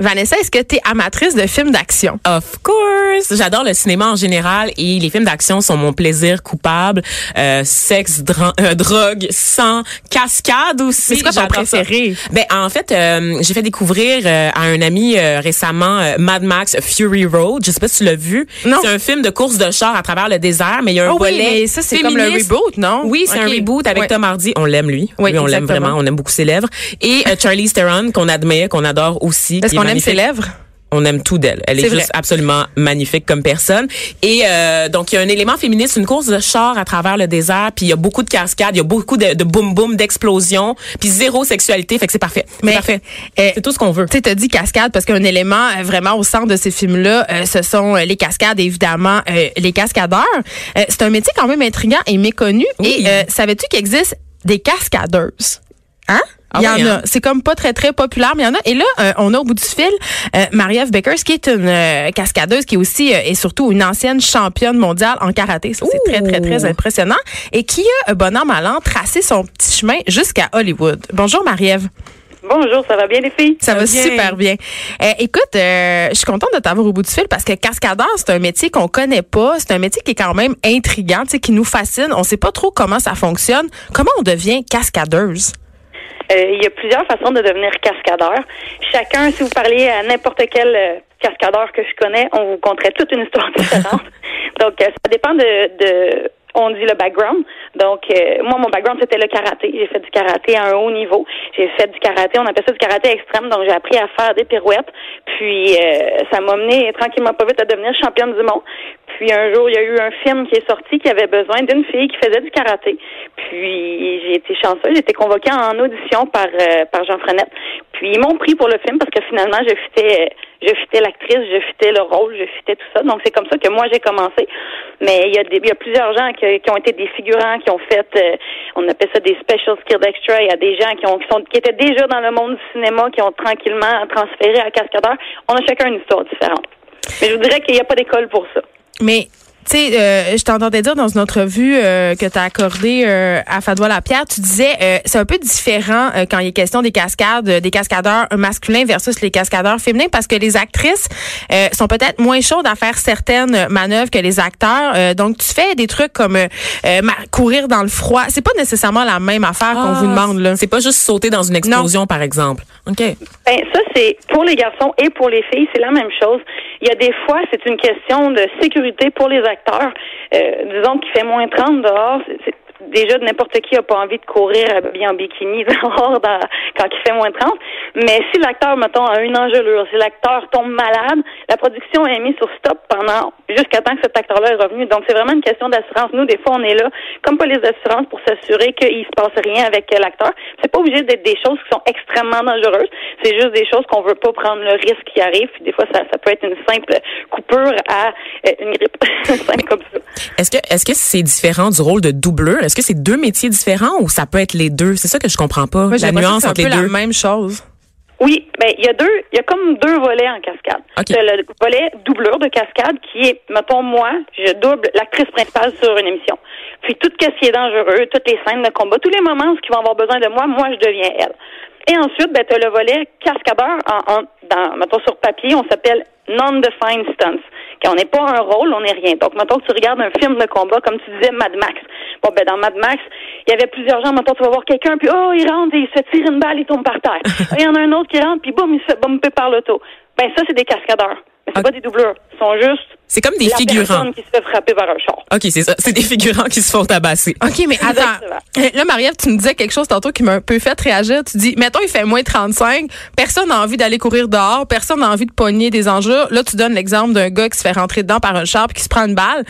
Vanessa, est-ce que tu es amatrice de films d'action? Of course. J'adore le cinéma en général et les films d'action sont mon plaisir coupable. Euh, sexe, euh, drogue, sang, cascade aussi. C'est quoi ton ça. préféré? Ben en fait, euh, j'ai fait découvrir euh, à un ami euh, récemment euh, Mad Max Fury Road. Je sais pas si tu l'as vu. Non. C'est un film de course de char à travers le désert, mais il y a un Oh oui, volet mais ça, c'est comme le reboot, non? Oui, c'est un reboot avec Ouais. Tom Hardy. On l'aime lui. Oui, Lui, on l'aime vraiment. On aime beaucoup ses lèvres. Et Charlize Theron qu'on admire, qu'on adore aussi. Est-ce qu'on aime ses lèvres? On aime tout d'elle. Elle est, juste absolument magnifique comme personne. Et euh, donc, il y a un élément féministe, une course de char à travers le désert, puis il y a beaucoup de cascades, il y a beaucoup de, de boum-boum, d'explosions, puis zéro sexualité. Fait que c'est parfait. C'est Mais, parfait. euh, c'est tout ce qu'on veut. Tu sais, t'as dit cascade parce qu'un élément euh, vraiment au centre de ces films-là, euh, ce sont euh, les cascades, évidemment, euh, les cascadeurs. Euh, c'est un métier quand même intriguant et méconnu. Oui. Et euh, savais-tu qu'il existe des cascadeuses? Hein? Ah Il y oui, en a. hein? C'est comme pas très, très populaire, mais il y en a. Et là, euh, on a au bout du fil euh, Marie-Ève Beckers, qui est une euh, cascadeuse, qui est aussi euh, et surtout une ancienne championne mondiale en karaté. Ça, c'est très, très, très impressionnant. Et qui a, euh, bon an, mal an, tracé son petit chemin jusqu'à Hollywood. Bonjour, Marie-Ève. Bonjour, ça va bien les filles? Ça va bien. super bien. Euh, écoute, euh, je suis contente de t'avoir au bout du fil parce que cascadeur, c'est un métier qu'on connaît pas. C'est un métier qui est quand même intriguant, tu sais, qui nous fascine. On sait pas trop comment ça fonctionne. Comment on devient cascadeuse? Euh, il y a plusieurs façons de devenir cascadeur. Chacun, si vous parliez à n'importe quel euh, cascadeur que je connais, on vous conterait toute une histoire différente. Donc, euh, ça dépend de, de on dit le background. Donc, euh, moi, mon background, c'était le karaté. J'ai fait du karaté à un haut niveau. J'ai fait du karaté, on appelle ça du karaté extrême. Donc, j'ai appris à faire des pirouettes. Puis, euh, ça m'a mené tranquillement pas vite à devenir championne du monde. Puis, un jour, il y a eu un film qui est sorti qui avait besoin d'une fille qui faisait du karaté. Puis, j'ai été chanceuse. J'ai été convoquée en audition par, euh, par Jean Frenette. Puis, ils m'ont pris pour le film parce que finalement, je fitais, je fitais l'actrice, je fitais le rôle, je fitais tout ça. Donc, c'est comme ça que moi, j'ai commencé. Mais il y a, des, il y a plusieurs gens qui, qui ont été des figurants, qui ont fait, euh, on appelle ça des special skilled extra. Il y a des gens qui, ont, qui, sont, qui étaient déjà dans le monde du cinéma, qui ont tranquillement transféré à cascadeur. On a chacun une histoire différente. Mais je vous dirais qu'il n'y a pas d'école pour ça. Mais tu sais, euh, je t'entendais dire dans une entrevue euh, que tu as accordée euh, à Fadois Lapierre, tu disais euh, c'est un peu différent euh, quand il est question des cascades, euh, des cascadeurs masculins versus les cascadeurs féminins parce que les actrices euh, sont peut-être moins chaudes à faire certaines manœuvres que les acteurs. Euh, donc tu fais des trucs comme euh, euh, courir dans le froid, c'est pas nécessairement la même affaire qu'on vous demande là. Ah, C'est pas juste sauter dans une explosion, par exemple. OK. Ben, ça, c'est pour les garçons et pour les filles, c'est la même chose. Il y a des fois, c'est une question de sécurité pour les acteurs. Euh, disons qu'il fait moins 30 dehors. c'est- Déjà, n'importe qui n'a pas envie de courir habillé en bikini dehors quand il fait moins 30. Mais si l'acteur, mettons, a une engelure, si l'acteur tombe malade, la production est mise sur stop pendant jusqu'à temps que cet acteur-là est revenu. Donc, c'est vraiment une question d'assurance. Nous, des fois, on est là comme police d'assurance pour s'assurer qu'il se passe rien avec l'acteur. C'est pas obligé d'être des choses qui sont extrêmement dangereuses. C'est juste des choses qu'on veut pas prendre le risque qui arrive. Des fois, ça, ça peut être une simple coupure à euh, une grippe. comme ça. Est-ce que est-ce que c'est différent du rôle de doubleur? Est-ce que c'est deux métiers différents ou ça peut être les deux? C'est ça que je comprends pas. Moi, la nuance que entre un les peu deux. la même chose. Oui, ben il y a deux, il y a comme deux volets en cascade. OK. T'as le volet doublure de cascade qui est, mettons moi, je double l'actrice principale sur une émission. Puis tout ce qui est dangereux, toutes les scènes de combat, tous les moments où ils vont avoir besoin de moi, moi je deviens elle. Et ensuite, ben t'as le volet cascadeur en, en dans, mettons sur papier, on s'appelle non-defined stunts. Quand on n'est pas un rôle, on n'est rien. Donc, mettons que tu regardes un film de combat, comme tu disais, Mad Max. Bon, ben, dans Mad Max, il y avait plusieurs gens. Mettons, tu vas voir quelqu'un, puis oh, il rentre et il se tire une balle, il tombe par terre. Il y en a un autre qui rentre, puis boum, il se fait bumper par l'auto. Ben, ça, c'est des cascadeurs. C'est Ok. pas des doubleurs. Ils sont juste C'est comme des la figurants. qui se fait frapper par un char. OK, c'est ça. C'est des figurants qui se font tabasser. OK, mais attends. Exactement. Euh, Là, Marie-Ève, tu me disais quelque chose tantôt qui m'a un peu fait réagir. Tu dis, mettons, il fait moins 35, personne n'a envie d'aller courir dehors, personne n'a envie de pogner des enjeux. Là, tu donnes l'exemple d'un gars qui se fait rentrer dedans par un char puis qui se prend une balle.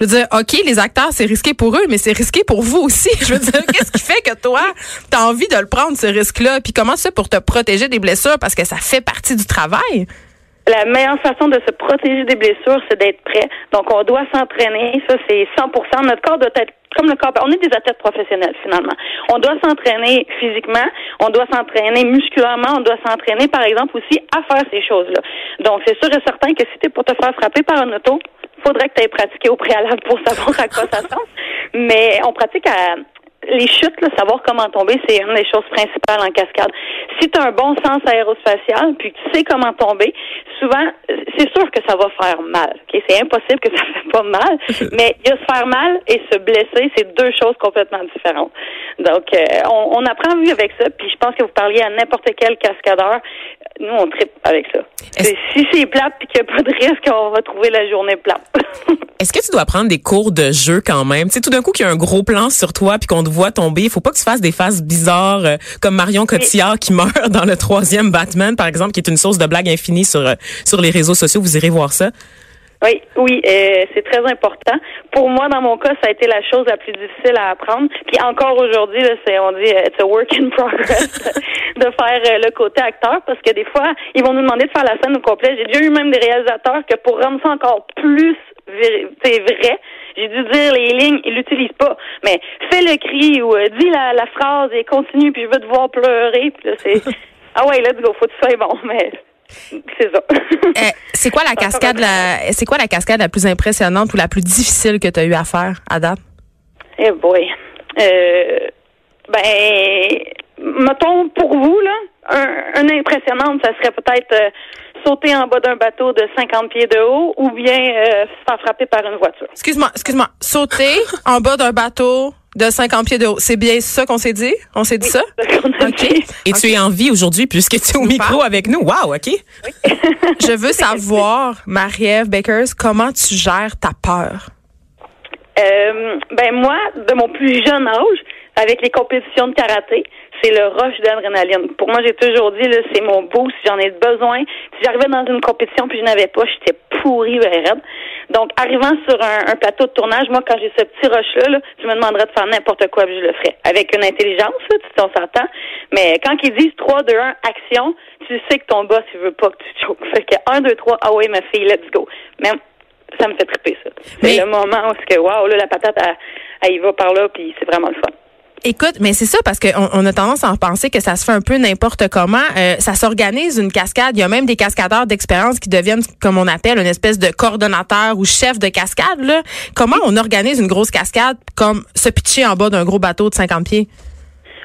Je veux dire, OK, les acteurs, c'est risqué pour eux, mais c'est risqué pour vous aussi. Je veux dire, qu'est-ce qui fait que toi, tu as envie de le prendre, ce risque-là? Puis comment c'est pour te protéger des blessures? Parce que ça fait partie du travail? La meilleure façon de se protéger des blessures, c'est d'être prêt. Donc, on doit s'entraîner. Ça, c'est 100% Notre corps doit être comme le corps. On est des athlètes professionnels, finalement. On doit s'entraîner physiquement. On doit s'entraîner musculairement. On doit s'entraîner, par exemple, aussi à faire ces choses-là. Donc, c'est sûr et certain que si tu es pour te faire frapper par un auto, faudrait que tu aies pratiqué au préalable pour savoir à quoi ça sert. Mais on pratique à les chutes, là, savoir comment tomber, c'est une des choses principales en cascade. Si tu as un bon sens aérospatial, puis tu sais comment tomber, souvent, c'est sûr que ça va faire mal. ok? C'est impossible que ça ne fait pas mal, mais il y a se faire mal et se blesser, c'est deux choses complètement différentes. Donc, euh, on, on apprend vu avec ça, puis je pense que vous parliez à n'importe quel cascadeur, nous, on tripe avec ça. Si c'est plate puis qu'il n'y a pas de risque, on va trouver la journée plate. Est-ce que tu dois prendre des cours de jeu quand même? Tu sais, tout d'un coup qu'il y a un gros plan sur toi puis qu'on te voit tomber, il faut pas que tu fasses des faces bizarres euh, comme Marion Cotillard qui meurt dans le troisième Batman, par exemple, qui est une source de blague infinie sur, euh, sur les réseaux sociaux. Vous irez voir ça. Oui, oui, euh, c'est très important. Pour moi, dans mon cas, ça a été la chose la plus difficile à apprendre. Puis encore aujourd'hui, c'est on dit euh, it's a work in progress de faire euh, le côté acteur parce que des fois, ils vont nous demander de faire la scène au complet. J'ai déjà eu même des réalisateurs que pour rendre ça encore plus c'est vrai, j'ai dû dire les lignes, ils l'utilisent pas. Mais fais le cri ou euh, dis la, la phrase et continue puis je veux te voir pleurer. Puis là, c'est ah ouais, let's go, faut que tu sois bon, mais c'est ça. Euh, c'est quoi la cascade la c'est quoi la cascade la plus impressionnante ou la plus difficile que tu as eu à faire à date? Eh boy. Euh, ben, mettons, pour vous, là, un, une impressionnante, ça serait peut-être euh, sauter en bas d'un bateau de 50 pieds de haut ou bien euh, se faire frapper par une voiture. Excuse-moi, excuse-moi. Sauter en bas d'un bateau de 50 pieds de haut. C'est bien ça qu'on s'est dit? On s'est dit ça? C'est ce qu'on a OK. dit. Et tu es en vie aujourd'hui puisque tu es au micro avec nous. Wow, OK. Je veux savoir, Marie-Ève Bakers, comment tu gères ta peur? Euh, ben moi, de mon plus jeune âge, avec les compétitions de karaté, c'est le rush d'adrénaline. Pour moi, j'ai toujours dit, là, c'est mon boost, j'en ai besoin. Si j'arrivais dans une compétition puis je n'avais pas, j'étais pourrie, raide. Donc, arrivant sur un, un plateau de tournage, moi, quand j'ai ce petit rush-là, là, je me demanderais de faire n'importe quoi puis je le ferais. Avec une intelligence, là, tu on s'entend. Mais quand ils disent 3, 2, 1, action, tu sais que ton boss, il veut pas que tu choques. Fait que 1, 2, 3, ah ouais, ma fille, let's go. Même, ça me fait triper, ça. Mais- C'est le moment où, c'est que, wow, là, la patate, elle, elle y va par là, puis c'est vraiment le fun. Écoute, mais c'est ça parce qu'on on a tendance à en penser que ça se fait un peu n'importe comment. Euh, ça s'organise une cascade. Il y a même des cascadeurs d'expérience qui deviennent, comme on appelle, une espèce de coordonnateur ou chef de cascade. Là. Comment on organise une grosse cascade comme se pitcher en bas d'un gros bateau de 50 pieds?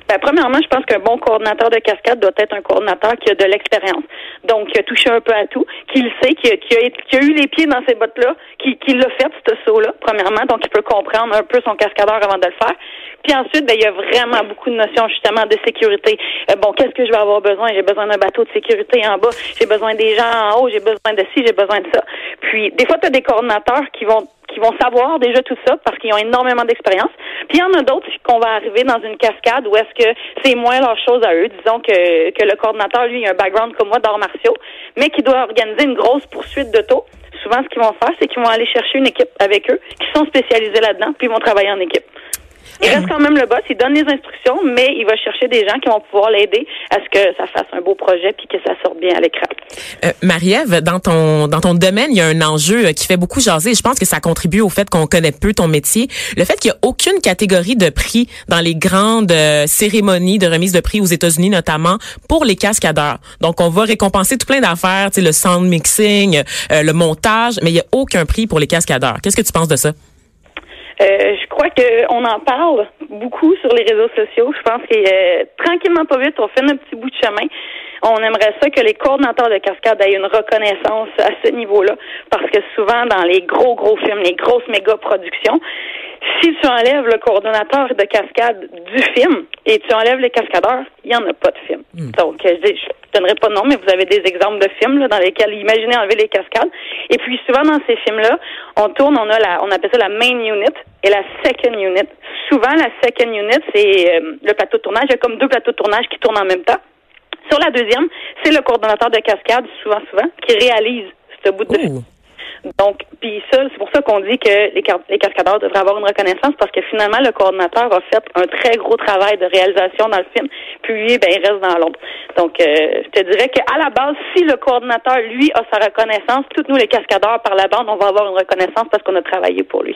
Ben, premièrement, je pense qu'un bon coordinateur de cascade doit être un coordinateur qui a de l'expérience. Donc, qui a touché un peu à tout, qui le sait, qui a, qui a, qui a eu les pieds dans ces bottes-là, qui, l'a fait, ce saut-là, premièrement. Donc, il peut comprendre un peu son cascadeur avant de le faire. Puis ensuite, ben, il y a vraiment beaucoup de notions, justement, de sécurité. Euh, bon, qu'est-ce que je vais avoir besoin? J'ai besoin d'un bateau de sécurité en bas. J'ai besoin des gens en haut. J'ai besoin de ci, j'ai besoin de ça. Puis, des fois, tu as des coordinateurs qui vont qui vont savoir déjà tout ça parce qu'ils ont énormément d'expérience. Puis il y en a d'autres qu'on va arriver dans une cascade où est-ce que c'est moins leur chose à eux. Disons que, le coordinateur, lui, a un background comme moi d'arts martiaux, mais qui doit organiser une grosse poursuite d'auto. Souvent, ce qu'ils vont faire, c'est qu'ils vont aller chercher une équipe avec eux qui sont spécialisés là-dedans, puis ils vont travailler en équipe. Il reste quand même le boss, il donne les instructions, mais il va chercher des gens qui vont pouvoir l'aider à ce que ça fasse un beau projet puis que ça sorte bien à l'écran. Euh, Marie-Ève, dans ton dans ton domaine, il y a un enjeu euh, qui fait beaucoup jaser. Je pense que ça contribue au fait qu'on connaît peu ton métier. Le fait qu'il n'y a aucune catégorie de prix dans les grandes euh, cérémonies de remise de prix aux États-Unis, notamment pour les cascadeurs. Donc, on va récompenser tout plein d'affaires, le sound mixing, euh, le montage, mais il n'y a aucun prix pour les cascadeurs. Qu'est-ce que tu penses de ça? Euh, je crois qu'on en parle beaucoup sur les réseaux sociaux. Je pense que euh, tranquillement, pas vite, on fait un petit bout de chemin. On aimerait ça que les coordinateurs de cascade aient une reconnaissance à ce niveau-là, parce que souvent dans les gros gros films, les grosses méga productions, si tu enlèves le coordonnateur de cascade du film et tu enlèves les cascadeurs, il n'y en a pas de film. Donc, euh, je, je donnerai pas de nom, mais vous avez des exemples de films là, dans lesquels imaginez enlever les cascades. Et puis souvent dans ces films-là, on tourne, on a la, on appelle ça la main unit et la second unit. Souvent, la second unit, c'est euh, le plateau de tournage. Il y a comme deux plateaux de tournage qui tournent en même temps. Sur la deuxième, c'est le coordonnateur de cascade, souvent, souvent, qui réalise ce bout de. Donc, puis ça, c'est pour ça qu'on dit que les, les cascadeurs devraient avoir une reconnaissance parce que finalement, le coordonnateur a fait un très gros travail de réalisation dans le film, puis lui, ben, il reste dans l'ombre. Donc, euh, je te dirais qu'à la base, si le coordonnateur, lui, a sa reconnaissance, toutes nous, les cascadeurs, par la bande, on va avoir une reconnaissance parce qu'on a travaillé pour lui.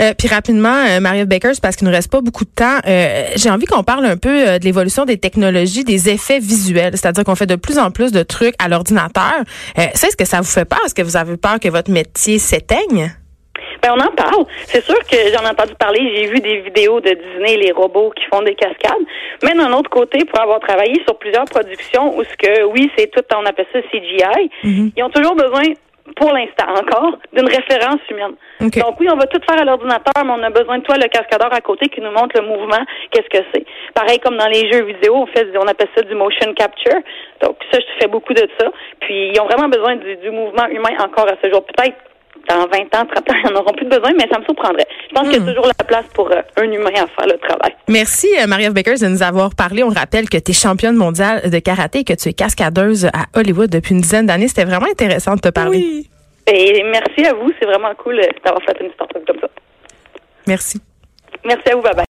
Euh, puis rapidement, euh, Marie Bakers, parce qu'il nous reste pas beaucoup de temps, euh, j'ai envie qu'on parle un peu euh, de l'évolution des technologies, des effets visuels, c'est-à-dire qu'on fait de plus en plus de trucs à l'ordinateur. Euh, ça, est-ce que ça vous fait peur? Est-ce que vous avez peur que votre métier s'éteigne? Ben, on en parle. C'est sûr que j'en ai entendu parler. J'ai vu des vidéos de Disney, les robots qui font des cascades. Mais d'un autre côté, pour avoir travaillé sur plusieurs productions où ce que, oui, c'est tout, on appelle ça CGI, ils ont toujours besoin, pour l'instant encore, d'une référence humaine. OK. Donc oui, on va tout faire à l'ordinateur, mais on a besoin de toi, le cascadeur à côté, qui nous montre le mouvement, qu'est-ce que c'est. Pareil comme dans les jeux vidéo, on fait, on appelle ça du motion capture. Donc ça, je fais beaucoup de ça. Puis ils ont vraiment besoin du, du mouvement humain encore à ce jour. Peut-être dans 20 ans, 30 ans, ils n'en auront plus besoin, mais ça me surprendrait. Je pense qu'il y a toujours la place pour euh, un humain à faire le travail. Merci, euh, Marie-Ève Bakers, de nous avoir parlé. On rappelle que tu es championne mondiale de karaté et que tu es cascadeuse à Hollywood depuis une dizaine d'années. C'était vraiment intéressant de te parler. Et merci à vous, c'est vraiment cool euh, d'avoir fait une start-up comme ça. Merci. Merci à vous, bye bye.